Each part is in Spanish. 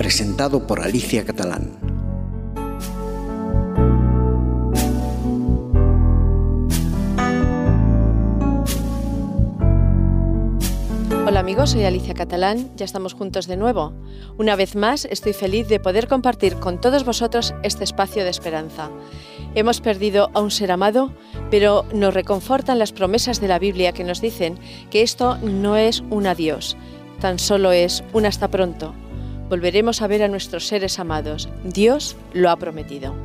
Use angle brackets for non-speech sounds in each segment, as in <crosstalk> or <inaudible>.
presentado por Alicia Catalán. Hola amigos, soy Alicia Catalán, ya estamos juntos de nuevo. Una vez más estoy feliz de poder compartir con todos vosotros este espacio de esperanza. Hemos perdido a un ser amado, pero nos reconfortan las promesas de la Biblia que nos dicen que esto no es un adiós, tan solo es un hasta pronto. Volveremos a ver a nuestros seres amados. Dios lo ha prometido.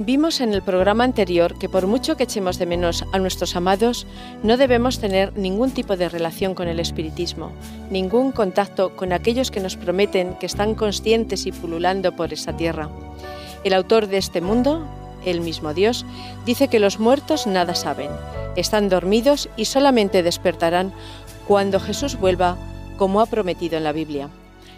Vimos en el programa anterior que por mucho que echemos de menos a nuestros amados, no debemos tener ningún tipo de relación con el espiritismo, ningún contacto con aquellos que nos prometen que están conscientes y pululando por esta tierra. El autor de este mundo, el mismo Dios, dice que los muertos nada saben, están dormidos y solamente despertarán cuando Jesús vuelva, como ha prometido en la Biblia.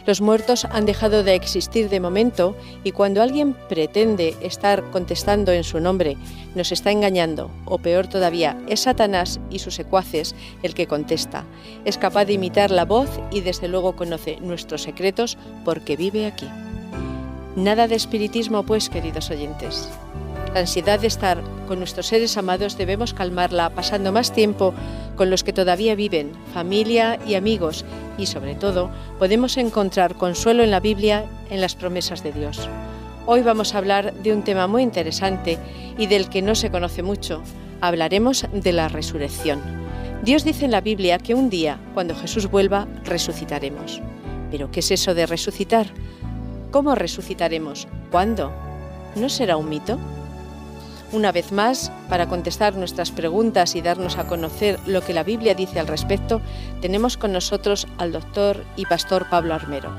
Los muertos han dejado de existir de momento y cuando alguien pretende estar contestando en su nombre, nos está engañando, o peor todavía, es Satanás y sus secuaces el que contesta. Es capaz de imitar la voz y desde luego conoce nuestros secretos porque vive aquí. Nada de espiritismo, pues, queridos oyentes. La ansiedad de estar con nuestros seres amados debemos calmarla pasando más tiempo con los que todavía viven, familia y amigos, y sobre todo podemos encontrar consuelo en la Biblia, en las promesas de Dios. Hoy vamos a hablar de un tema muy interesante y del que no se conoce mucho. Hablaremos de la resurrección. Dios dice en la Biblia que un día, cuando Jesús vuelva, resucitaremos. ¿Pero qué es eso de resucitar? ¿Cómo resucitaremos? ¿Cuándo? ¿No será un mito? Una vez más, para contestar nuestras preguntas y darnos a conocer lo que la Biblia dice al respecto, tenemos con nosotros al doctor y pastor Pablo Armero.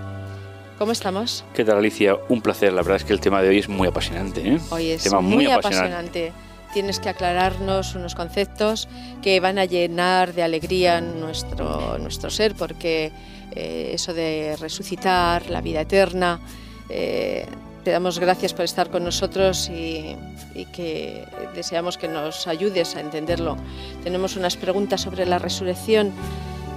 ¿Cómo estamos? ¿Qué tal Alicia? Un placer. La verdad es que el tema de hoy es muy apasionante. ¿eh? Hoy es tema muy, apasionante. Tienes que aclararnos unos conceptos que van a llenar de alegría nuestro, nuestro ser, porque eh, eso de resucitar, la vida eterna, eh, te damos gracias por estar con nosotros y, que deseamos que nos ayudes a entenderlo. Tenemos unas preguntas sobre la resurrección.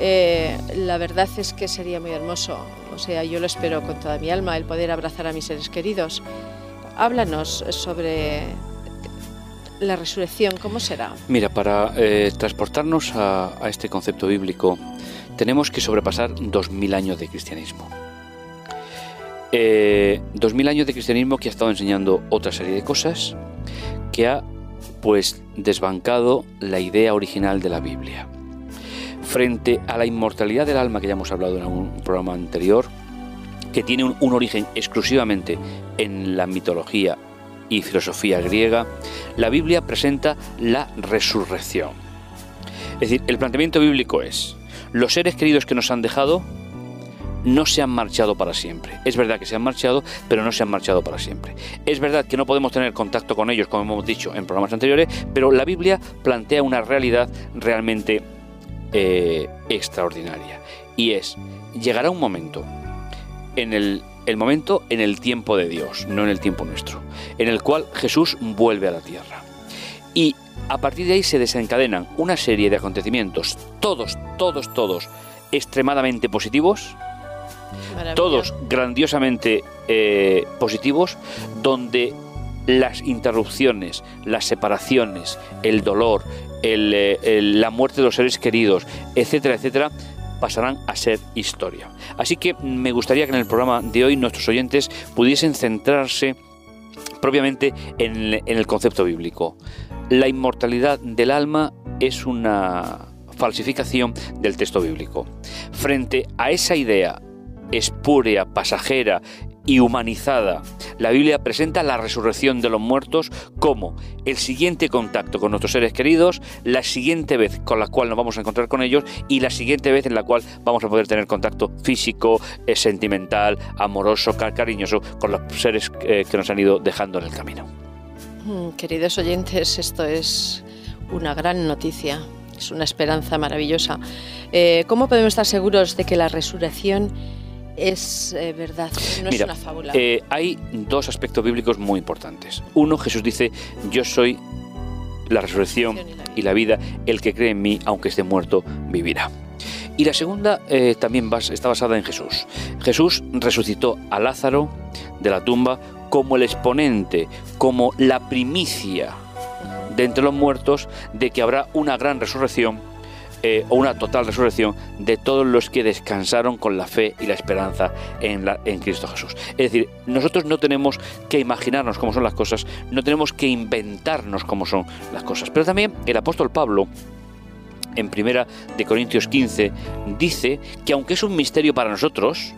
Eh, la verdad es que sería muy hermoso, o sea, yo lo espero con toda mi alma, el poder abrazar a mis seres queridos. Háblanos sobre la resurrección, ¿cómo será? Mira, para eh, transportarnos a, a este concepto bíblico, tenemos que sobrepasar dos mil años de cristianismo. Eh, dos mil años de cristianismo que ha estado enseñando otra serie de cosas, que ha pues desbancado la idea original de la Biblia. Frente a la inmortalidad del alma que ya hemos hablado en un programa anterior, que tiene un, origen exclusivamente en la mitología y filosofía griega, la Biblia presenta la resurrección. Es decir, el planteamiento bíblico es, los seres queridos que nos han dejado no se han marchado para siempre. Es verdad que se han marchado, pero no se han marchado para siempre. Es verdad que no podemos tener contacto con ellos, como hemos dicho en programas anteriores, pero la Biblia plantea una realidad realmente eh, extraordinaria. Y es, llegará un momento, en el, el momento en el tiempo de Dios, no en el tiempo nuestro, en el cual Jesús vuelve a la tierra. Y a partir de ahí se desencadenan una serie de acontecimientos, todos, todos, todos, extremadamente positivos, todos grandiosamente eh, positivos, donde las interrupciones, las separaciones, el dolor, eh, la muerte de los seres queridos, etcétera, etcétera, pasarán a ser historia. Así que me gustaría que en el programa de hoy nuestros oyentes pudiesen centrarse propiamente en, en el concepto bíblico. La inmortalidad del alma es una falsificación del texto bíblico. Frente a esa idea espúrea, pasajera, y humanizada. La Biblia presenta la resurrección de los muertos como el siguiente contacto con nuestros seres queridos, la siguiente vez con la cual nos vamos a encontrar con ellos y la siguiente vez en la cual vamos a poder tener contacto físico, eh, sentimental, amoroso, cariñoso con los seres eh, que nos han ido dejando en el camino. Mm, queridos oyentes, esto es una gran noticia, es una esperanza maravillosa. Eh, ¿Cómo podemos estar seguros de que la resurrección es eh, verdad, no es una fábula. Eh, hay dos aspectos bíblicos muy importantes. Uno, Jesús dice, yo soy la resurrección y la vida, el que cree en mí, aunque esté muerto, vivirá. Y la segunda eh, también está basada en Jesús. Jesús resucitó a Lázaro de la tumba como el exponente, como la primicia de entre los muertos de que habrá una gran resurrección eh, una total resurrección de todos los que descansaron con la fe y la esperanza en, la, en Cristo Jesús. Es decir, nosotros no tenemos que imaginarnos cómo son las cosas, no tenemos que inventarnos cómo son las cosas. Pero también el apóstol Pablo, en primera de Corintios 15, dice que aunque es un misterio para nosotros,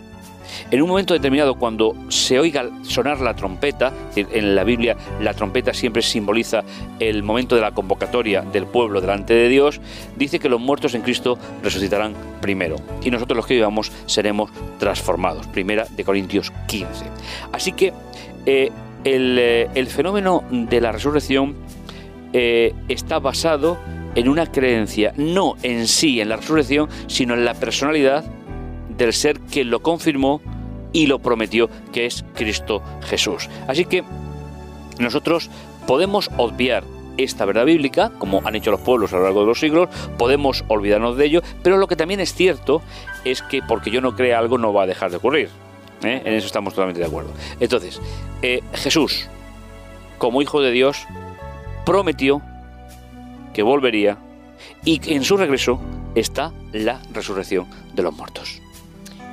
en un momento determinado, cuando se oiga sonar la trompeta, en la Biblia la trompeta siempre simboliza el momento de la convocatoria del pueblo delante de Dios, dice que los muertos en Cristo resucitarán primero y nosotros los que vivamos seremos transformados. Primera de Corintios 15. Así que eh, eh, el, fenómeno de la resurrección eh, está basado en una creencia, no en sí, en la resurrección, sino en la personalidad del ser que lo confirmó y lo prometió, que es Cristo Jesús. Así que nosotros podemos obviar esta verdad bíblica, como han hecho los pueblos a lo largo de los siglos, podemos olvidarnos de ello, pero lo que también es cierto es que porque yo no crea algo no va a dejar de ocurrir. ¿eh? En eso estamos totalmente de acuerdo. Entonces, eh, Jesús, como Hijo de Dios, prometió que volvería y en su regreso está la resurrección de los muertos.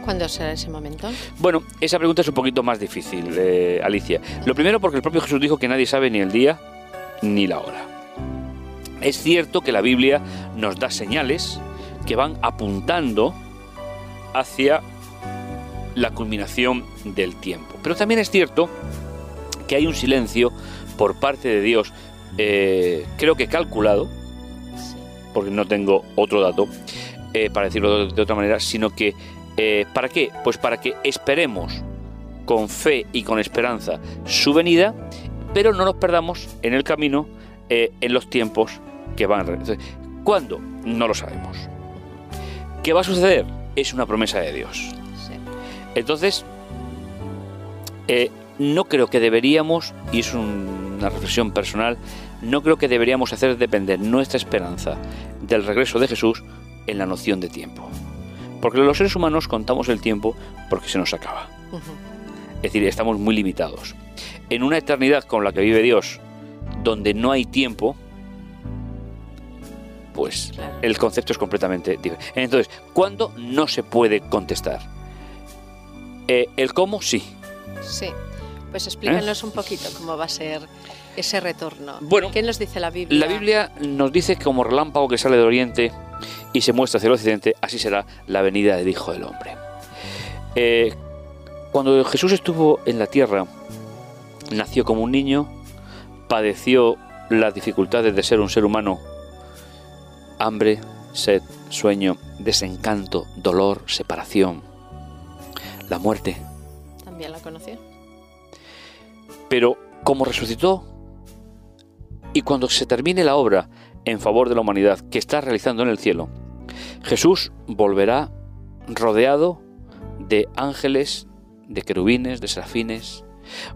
¿Cuándo será ese momento? Bueno, esa pregunta es un poquito más difícil, eh, Alicia. Lo primero porque el propio Jesús dijo que nadie sabe ni el día ni la hora. Es cierto que la Biblia nos da señales que van apuntando hacia la culminación del tiempo. Pero también es cierto que hay un silencio por parte de Dios, eh, creo que calculado, porque no tengo otro dato eh, para decirlo de otra manera, sino que eh, ¿Para qué? Pues para que esperemos con fe y con esperanza su venida, pero no nos perdamos en el camino, eh, en los tiempos que van. ¿Cuándo? No lo sabemos. ¿Qué va a suceder? Es una promesa de Dios. Entonces, eh, no creo que deberíamos, y es una reflexión personal, no creo que deberíamos hacer depender nuestra esperanza del regreso de Jesús en la noción de tiempo. Porque los seres humanos contamos el tiempo porque se nos acaba. Es decir, estamos muy limitados. En una eternidad con la que vive Dios, donde no hay tiempo, pues el concepto es completamente diferente. Entonces, ¿cuándo no se puede contestar? Eh, el cómo, sí. Sí. Pues explícanos un poquito cómo va a ser ese retorno. Bueno, ¿qué nos dice la Biblia? La Biblia nos dice que como relámpago que sale de oriente y se muestra hacia el occidente, así será la venida del Hijo del Hombre. Eh, cuando Jesús estuvo en la tierra, nació como un niño, padeció las dificultades de ser un ser humano, hambre, sed, sueño, desencanto, dolor, separación, la muerte. También la conoció. Pero como resucitó, y cuando se termine la obra en favor de la humanidad que está realizando en el cielo, Jesús volverá rodeado de ángeles, de querubines, de serafines.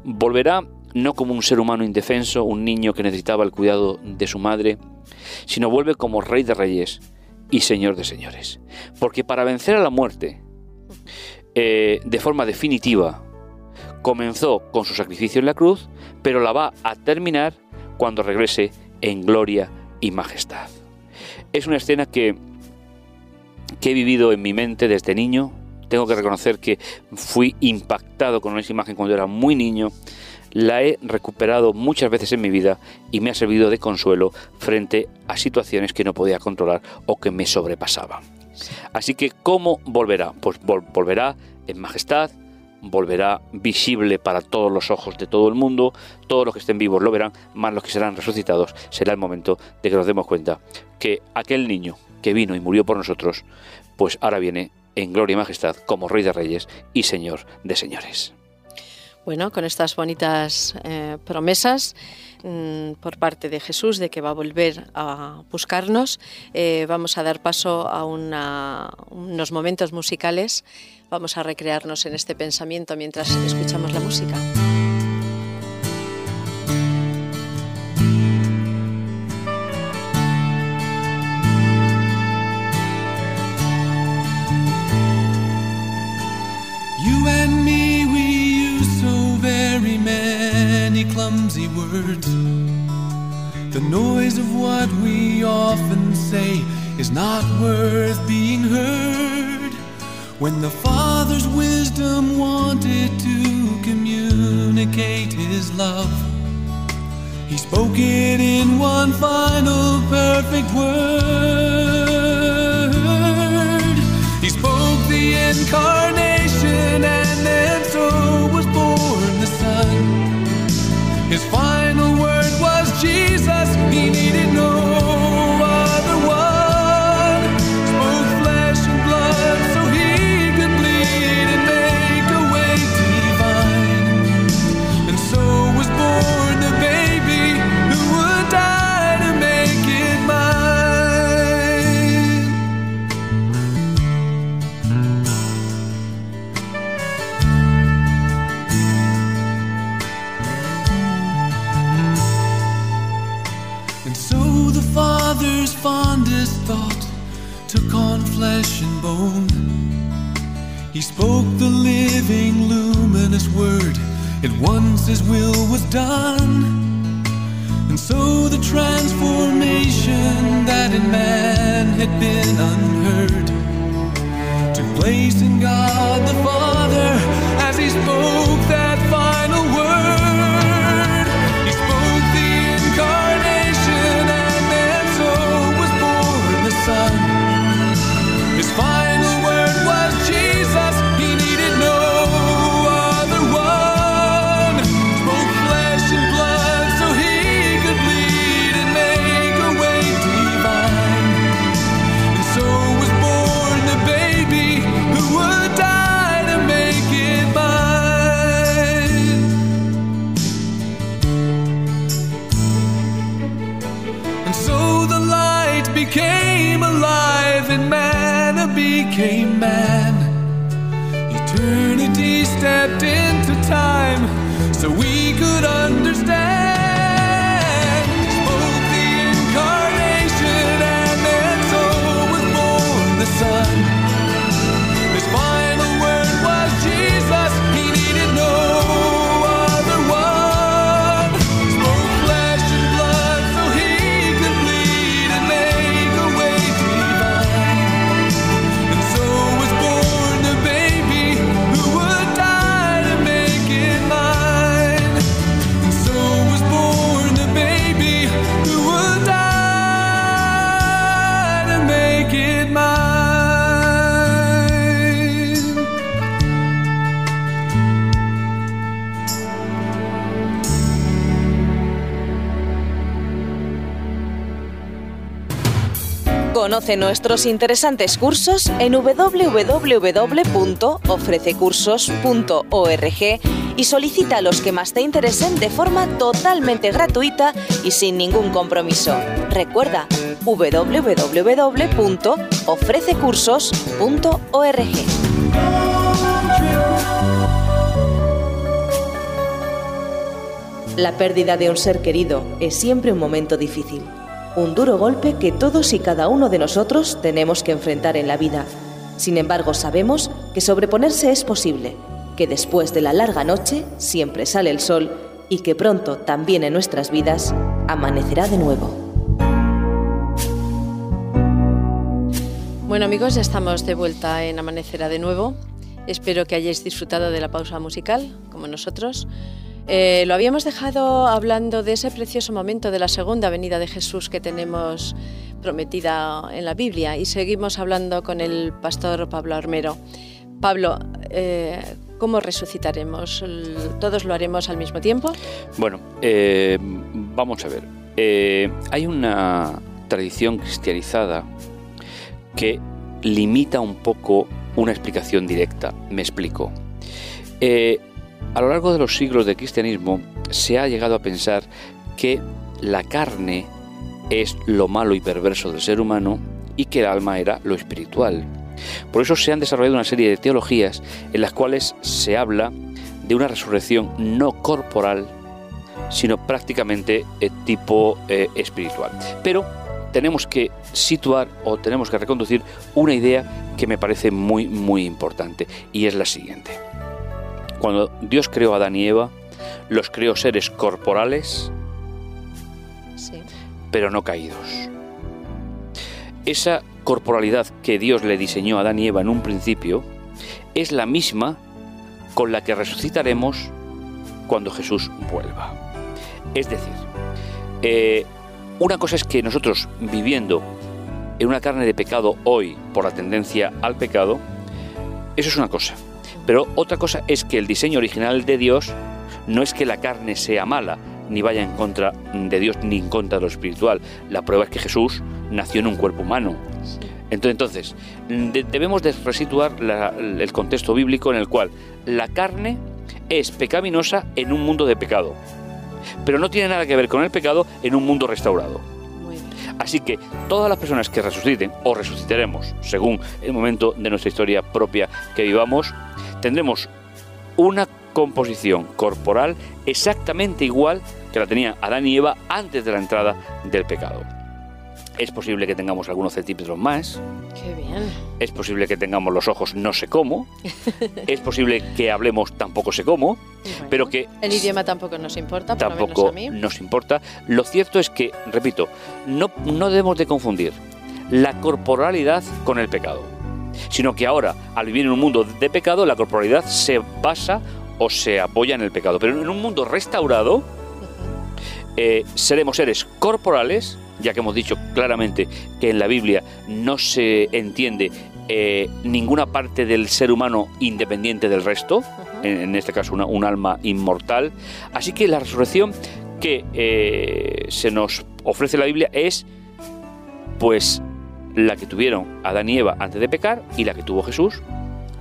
Volverá no como un ser humano indefenso, un niño que necesitaba el cuidado de su madre, sino vuelve como rey de reyes y señor de señores. Porque para vencer a la muerte eh, de forma definitiva, comenzó con su sacrificio en la cruz, pero la va a terminar cuando regrese en gloria y majestad. Es una escena que que he vivido en mi mente desde niño. Tengo que reconocer que fui impactado con esa imagen cuando era muy niño. La he recuperado muchas veces en mi vida y me ha servido de consuelo frente a situaciones que no podía controlar o que me sobrepasaban. Así que, ¿cómo volverá? Pues volverá en majestad, volverá visible para todos los ojos de todo el mundo, todos los que estén vivos lo verán, más los que serán resucitados, será el momento de que nos demos cuenta que aquel niño que vino y murió por nosotros, pues ahora viene en gloria y majestad como Rey de Reyes y Señor de Señores. Bueno, con estas bonitas eh, promesas mm, por parte de Jesús de que va a volver a buscarnos, eh, vamos a dar paso a unos momentos musicales. Vamos a recrearnos en este pensamiento mientras escuchamos la música. Clumsy words. The noise of what we often say is not worth being heard. When the Father's wisdom wanted to communicate His love, He spoke it in one final perfect word. At once his will was done. And so the transformation that in man had been unheard took place in God the Father as he spoke that final became man. Eternity stepped into time so we could understand. The incarnation and was born the Son. Conoce nuestros interesantes cursos en www.ofrececursos.org y solicita los que más te interesen de forma totalmente gratuita y sin ningún compromiso. Recuerda www.ofrececursos.org. La pérdida de un ser querido es siempre un momento difícil, un duro golpe que todos y cada uno de nosotros tenemos que enfrentar en la vida. Sin embargo, sabemos que sobreponerse es posible, que después de la larga noche siempre sale el sol y que pronto también en nuestras vidas amanecerá de nuevo. Bueno amigos, ya estamos de vuelta en Amanecerá de nuevo. Espero que hayáis disfrutado de la pausa musical, como nosotros. Eh, lo habíamos dejado hablando de ese precioso momento de la segunda venida de Jesús que tenemos prometida en la Biblia y seguimos hablando con el pastor Pablo Armero. Pablo, eh, ¿Cómo resucitaremos? ¿Todos lo haremos al mismo tiempo? Bueno, eh, vamos a ver. Hay una tradición cristianizada que limita un poco una explicación directa. Me explico. A lo largo de los siglos del cristianismo se ha llegado a pensar que la carne es lo malo y perverso del ser humano y que el alma era lo espiritual. Por eso se han desarrollado una serie de teologías en las cuales se habla de una resurrección no corporal, sino prácticamente eh, tipo eh, espiritual. Pero tenemos que situar o tenemos que reconducir una idea que me parece muy, muy importante, y es la siguiente. Cuando Dios creó a Adán y Eva, los creó seres corporales, Sí. pero no caídos. Esa corporalidad que Dios le diseñó a Adán y Eva en un principio es la misma con la que resucitaremos cuando Jesús vuelva. Es decir, eh, una cosa es que nosotros viviendo en una carne de pecado hoy por la tendencia al pecado, eso es una cosa. Pero otra cosa es que el diseño original de Dios no es que la carne sea mala, ni vaya en contra de Dios, ni en contra de lo espiritual. La prueba es que Jesús nació en un cuerpo humano. Entonces, entonces de- debemos de resituar la- el contexto bíblico en el cual la carne es pecaminosa en un mundo de pecado, pero no tiene nada que ver con el pecado en un mundo restaurado. Así que todas las personas que resuciten o resucitaremos, según el momento de nuestra historia propia que vivamos, tendremos una composición corporal exactamente igual que la tenía Adán y Eva antes de la entrada del pecado. Es posible que tengamos algunos centímetros más, Qué bien. es posible que tengamos los ojos no sé cómo, <laughs> es posible que hablemos tampoco sé cómo, Bueno, pero que El idioma tampoco nos importa, por lo tampoco menos a mí. nos importa. Lo cierto es que, repito, no, no debemos de confundir la corporalidad con el pecado, sino que ahora, al vivir en un mundo de pecado, la corporalidad se basa o se apoya en el pecado. Pero en un mundo restaurado, eh, seremos seres corporales, ya que hemos dicho claramente que en la Biblia no se entiende eh, ninguna parte del ser humano independiente del resto, en, en este caso una- un alma inmortal. Así que la resurrección que eh, se nos ofrece la Biblia es pues la que tuvieron Adán y Eva antes de pecar y la que tuvo Jesús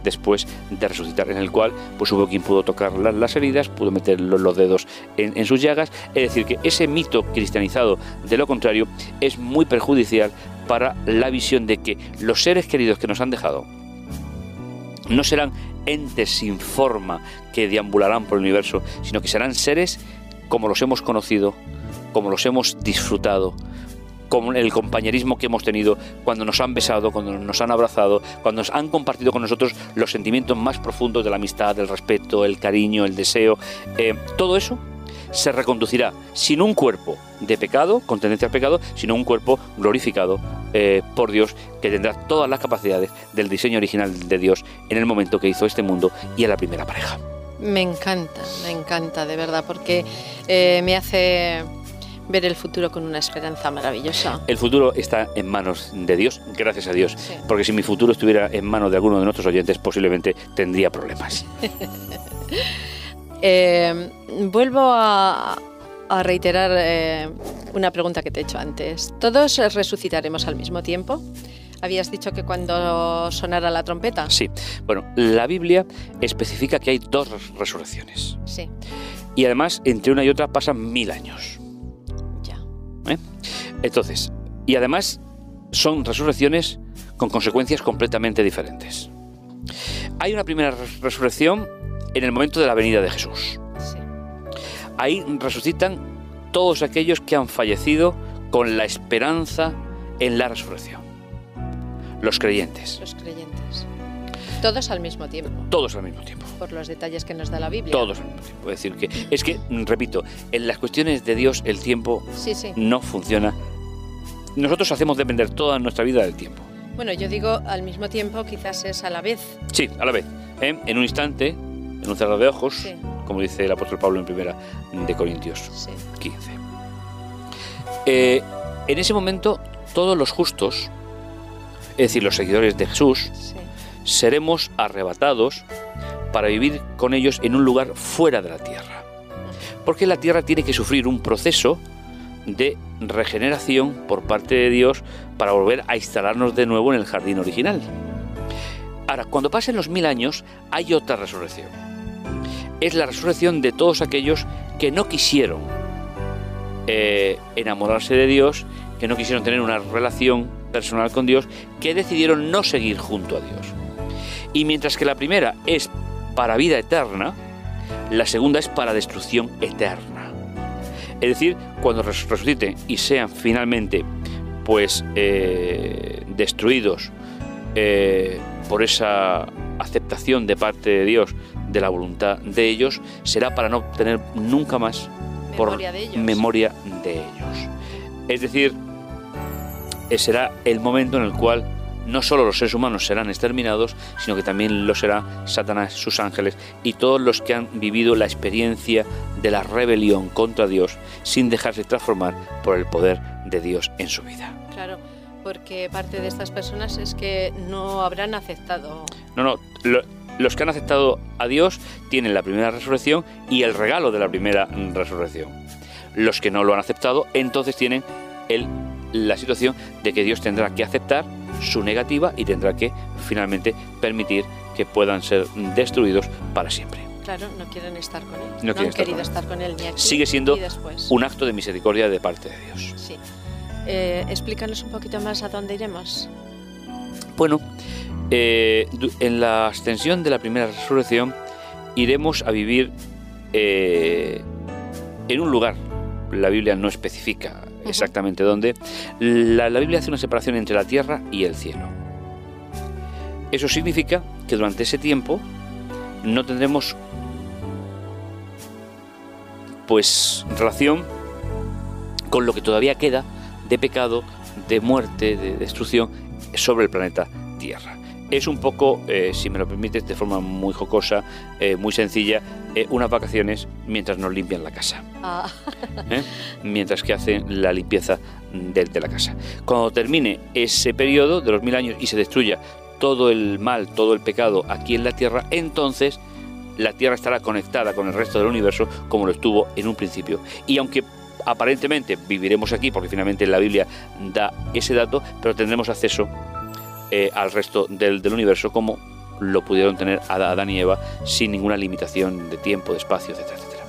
después de resucitar, en el cual pues hubo quien pudo tocar la- las heridas, pudo meter lo- los dedos en, en sus llagas, es decir, que ese mito cristianizado de lo contrario es muy perjudicial para la visión de que los seres queridos que nos han dejado no serán entes sin forma que deambularán por el universo, sino que serán seres como los hemos conocido, como los hemos disfrutado, como el compañerismo que hemos tenido cuando nos han besado, cuando nos han abrazado, cuando nos han compartido con nosotros los sentimientos más profundos de la amistad, el respeto, el cariño, el deseo. Eh, todo eso se reconducirá sin un cuerpo de pecado, con tendencia al pecado, sino un cuerpo glorificado eh, por Dios que tendrá todas las capacidades del diseño original de Dios en el momento que hizo este mundo y a la primera pareja. Me encanta, me encanta, de verdad, porque eh, me hace ver el futuro con una esperanza maravillosa. El futuro está en manos de Dios, gracias a Dios, Sí. porque si mi futuro estuviera en manos de alguno de nuestros oyentes, posiblemente tendría problemas. <laughs> Eh, vuelvo a, a reiterar eh, una pregunta que te he hecho antes. ¿Todos resucitaremos al mismo tiempo? Habías dicho que cuando sonara la trompeta. Sí, bueno, la Biblia especifica que hay dos res- resurrecciones. Sí, Y además, entre una y otra pasan mil años. Ya. Entonces, y además son resurrecciones con consecuencias completamente diferentes. Hay una primera res- resurrección en el momento de la venida de Jesús. Sí. Ahí resucitan todos aquellos que han fallecido con la esperanza en la resurrección. Los creyentes, Los creyentes. Todos al mismo tiempo, todos al mismo tiempo. por los detalles que nos da la Biblia. Todos al mismo tiempo. Es decir, que es que, repito, en las cuestiones de Dios el tiempo Sí, sí. no funciona. Nosotros hacemos depender toda nuestra vida del tiempo. Bueno, yo digo al mismo tiempo, quizás es a la vez. Sí, a la vez. ¿eh? En un instante, en un cerrar de ojos, Sí, como dice el apóstol Pablo en primera de Corintios sí. 15. Eh, en ese momento, todos los justos, es decir, los seguidores de Jesús. Seremos arrebatados para vivir con ellos en un lugar fuera de la tierra. Porque la tierra tiene que sufrir un proceso de regeneración por parte de Dios para volver a instalarnos de nuevo en el jardín original. Ahora, cuando pasen los mil años, hay otra resurrección. Es la resurrección de todos aquellos que no quisieron eh, enamorarse de Dios, que no quisieron tener una relación personal con Dios, que decidieron no seguir junto a Dios. Y mientras que la primera es para vida eterna, la segunda es para destrucción eterna. Es decir, cuando resuciten y sean finalmente pues eh, destruidos eh, por esa aceptación de parte de Dios de la voluntad de ellos, será para no tener nunca más por Memoria de ellos. memoria de ellos. Es decir, eh, será el momento en el cual no solo los seres humanos serán exterminados, sino que también lo será Satanás, sus ángeles y todos los que han vivido la experiencia de la rebelión contra Dios sin dejarse transformar por el poder de Dios en su vida. Claro, porque parte de estas personas es que no habrán aceptado. No, no, lo- los que han aceptado a Dios tienen la primera resurrección y el regalo de la primera resurrección. Los que no lo han aceptado, entonces tienen el- la situación de que Dios tendrá que aceptar su negativa y tendrá que finalmente permitir que puedan ser destruidos para siempre. Claro, no quieren estar con él. No No, quieren han estar querido con él. estar con él ni aquí Sigue siendo ni. Un acto de misericordia de parte de Dios. Sí. Eh, explícanos un poquito más a dónde iremos. Bueno, eh, en la ascensión de la primera resurrección iremos a vivir eh, en un lugar. La Biblia no especifica exactamente dónde. La, la Biblia hace una separación entre la tierra y el cielo. Eso significa que durante ese tiempo no tendremos pues relación con lo que todavía queda de pecado, de muerte, de destrucción sobre el planeta Tierra. Es un poco, eh, si me lo permites, de forma muy jocosa, eh, muy sencilla, eh, unas vacaciones mientras nos limpian la casa, Ah, mientras que hacen la limpieza de, de la casa. Cuando termine ese periodo de los mil años y se destruya todo el mal, todo el pecado aquí en la Tierra, entonces la Tierra estará conectada con el resto del universo como lo estuvo en un principio. Y aunque aparentemente viviremos aquí, porque finalmente la Biblia da ese dato, pero tendremos acceso eh, al resto del, del universo como lo pudieron tener Ad- Adán y Eva sin ninguna limitación de tiempo, de espacio, etcétera, etcétera.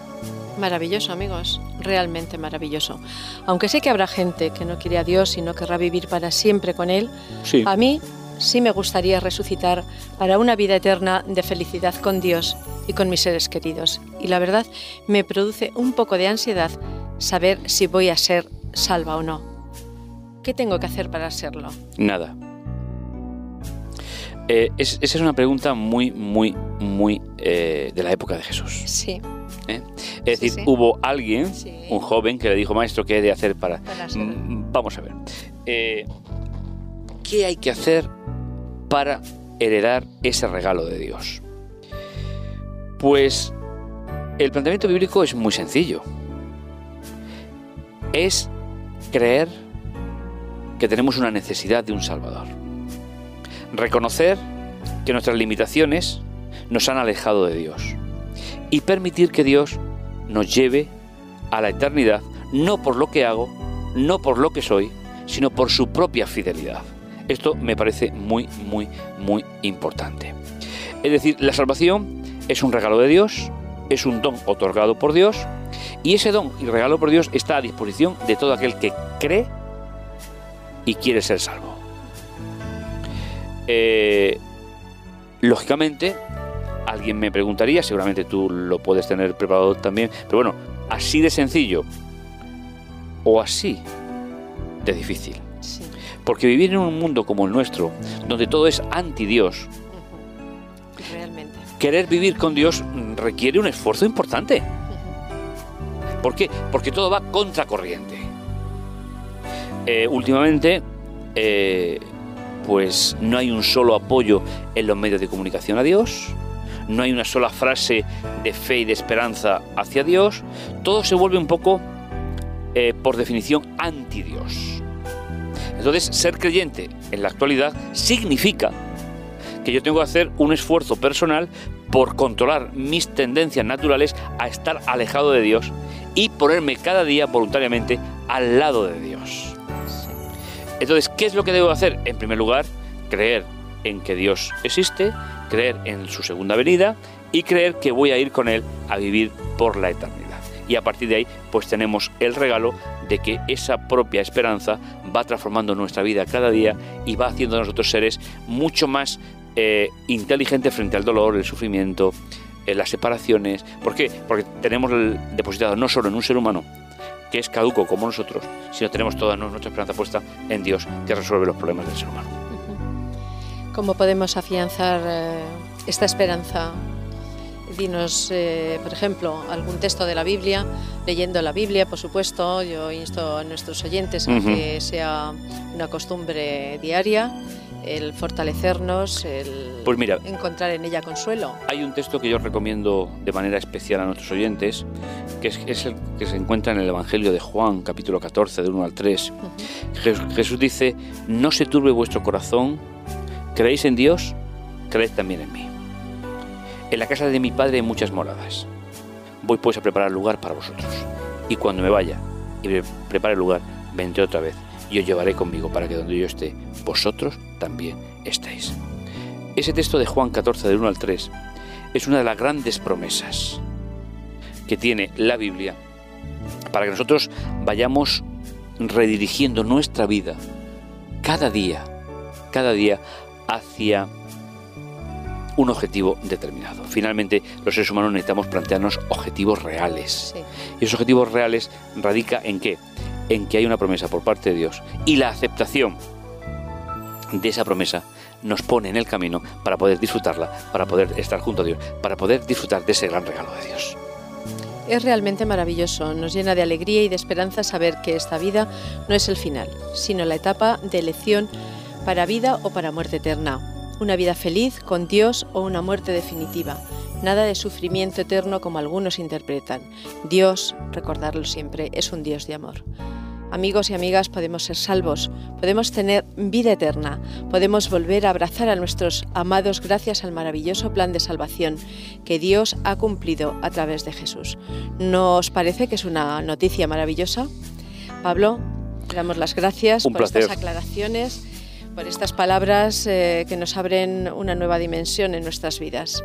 maravilloso, amigos. Realmente maravilloso. Aunque sé que habrá gente que no quiere a Dios y no querrá vivir para siempre con Él, Sí, a mí sí me gustaría resucitar para una vida eterna de felicidad con Dios y con mis seres queridos. Y la verdad, me produce un poco de ansiedad saber si voy a ser salva o no. ¿Qué tengo que hacer para serlo? nada. Eh, es- esa es una pregunta muy, muy, muy eh, de la época de Jesús. Sí, ¿eh? Es decir, sí. hubo alguien, Sí. un joven, que le dijo, maestro, ¿qué he de hacer para...? Mm, Vamos a ver. ¿Qué hay que hacer para heredar ese regalo de Dios? Pues el planteamiento bíblico es muy sencillo. Es creer que tenemos una necesidad de un Salvador. Reconocer que nuestras limitaciones nos han alejado de Dios. Y permitir que Dios nos lleve a la eternidad, no por lo que hago, no por lo que soy, sino por su propia fidelidad. Esto me parece muy, muy, muy importante. Es decir, la salvación es un regalo de Dios, es un don otorgado por Dios, y ese don y regalo por Dios está a disposición de todo aquel que cree y quiere ser salvo. Eh, lógicamente, alguien me preguntaría, seguramente tú lo puedes tener preparado también, pero bueno, así de sencillo o así de difícil. Sí. Porque vivir en un mundo como el nuestro, donde todo es anti Dios. Realmente. querer vivir con Dios requiere un esfuerzo importante. ¿Por qué? Porque todo va contracorriente. Eh, últimamente, eh, pues no hay un solo apoyo en los medios de comunicación a Dios, no hay una sola frase de fe y de esperanza hacia Dios, todo se vuelve un poco, eh, por definición, anti Dios. Entonces, ser creyente en la actualidad significa que yo tengo que hacer un esfuerzo personal por controlar mis tendencias naturales a estar alejado de Dios y ponerme cada día voluntariamente al lado de Dios. Entonces, ¿qué es lo que debo hacer? En primer lugar, creer en que Dios existe, creer en su segunda venida y creer que voy a ir con Él a vivir por la eternidad. Y a partir de ahí, pues tenemos el regalo de que esa propia esperanza va transformando nuestra vida cada día y va haciendo de nosotros seres mucho más eh, inteligentes frente al dolor, el sufrimiento, eh, las separaciones. ¿Por qué? Porque tenemos el depositado no solo en un ser humano, que es caduco como nosotros, sino tenemos toda nuestra esperanza puesta en Dios, que resuelve los problemas del ser humano. ¿Cómo podemos afianzar eh, esta esperanza dinos, eh, por ejemplo, algún texto de la Biblia, leyendo la Biblia, por supuesto. Yo insto a nuestros oyentes a que sea una costumbre diaria, el fortalecernos, el pues mira, encontrar en ella consuelo. Hay un texto que yo recomiendo de manera especial a nuestros oyentes, que es, el que se encuentra en el Evangelio de Juan, capítulo 14, de 1 al 3. Jesús dice, no se turbe vuestro corazón, creéis en Dios, creed también en mí. En la casa de mi padre hay muchas moradas. Voy pues a preparar lugar para vosotros. Y cuando me vaya y prepare el lugar, vendré otra vez y os llevaré conmigo para que donde yo esté, vosotros también estéis. Ese texto de Juan 14, del 1 al 3, es una de las grandes promesas que tiene la Biblia para que nosotros vayamos redirigiendo nuestra vida cada día, cada día hacia un objetivo determinado. Finalmente, los seres humanos necesitamos plantearnos objetivos reales. Y esos objetivos reales radica en qué? En que hay una promesa por parte de Dios y la aceptación de esa promesa nos pone en el camino para poder disfrutarla, para poder estar junto a Dios, para poder disfrutar de ese gran regalo de Dios. Es realmente maravilloso, nos llena de alegría y de esperanza saber que esta vida no es el final, sino la etapa de elección para vida o para muerte eterna una vida feliz con Dios o una muerte definitiva. Nada de sufrimiento eterno como algunos interpretan. Dios, recordarlo siempre, es un Dios de amor. Amigos y amigas, podemos ser salvos, podemos tener vida eterna, podemos volver a abrazar a nuestros amados gracias al maravilloso plan de salvación que Dios ha cumplido a través de Jesús. ¿No os parece que es una noticia maravillosa? Pablo, damos las gracias por estas aclaraciones por estas palabras eh, que nos abren una nueva dimensión en nuestras vidas.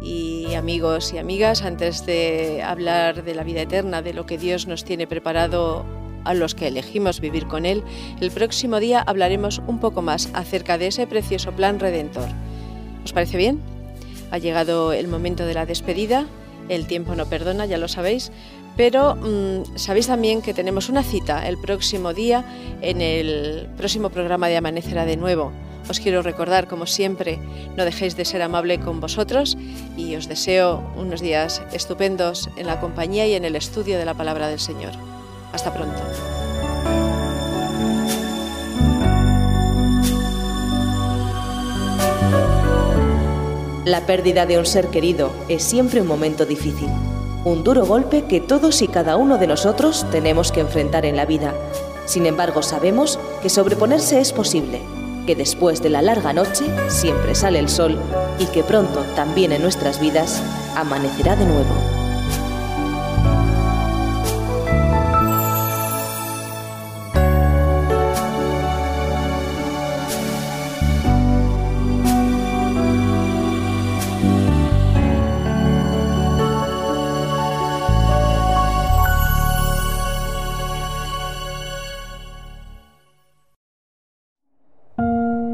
Y amigos y amigas, antes de hablar de la vida eterna, de lo que Dios nos tiene preparado a los que elegimos vivir con Él, el próximo día hablaremos un poco más acerca de ese precioso plan redentor. ¿Os parece bien? Ha llegado el momento de la despedida, el tiempo no perdona, ya lo sabéis, pero mm, sabéis también que tenemos una cita el próximo día en el próximo programa de Amanecerá de nuevo. Os quiero recordar, como siempre, no dejéis de ser amable con vosotros y os deseo unos días estupendos en la compañía y en el estudio de la palabra del Señor. Hasta pronto. La pérdida de un ser querido es siempre un momento difícil un duro golpe que todos y cada uno de nosotros tenemos que enfrentar en la vida. Sin embargo, sabemos que sobreponerse es posible, que después de la larga noche siempre sale el sol y que pronto también en nuestras vidas amanecerá de nuevo.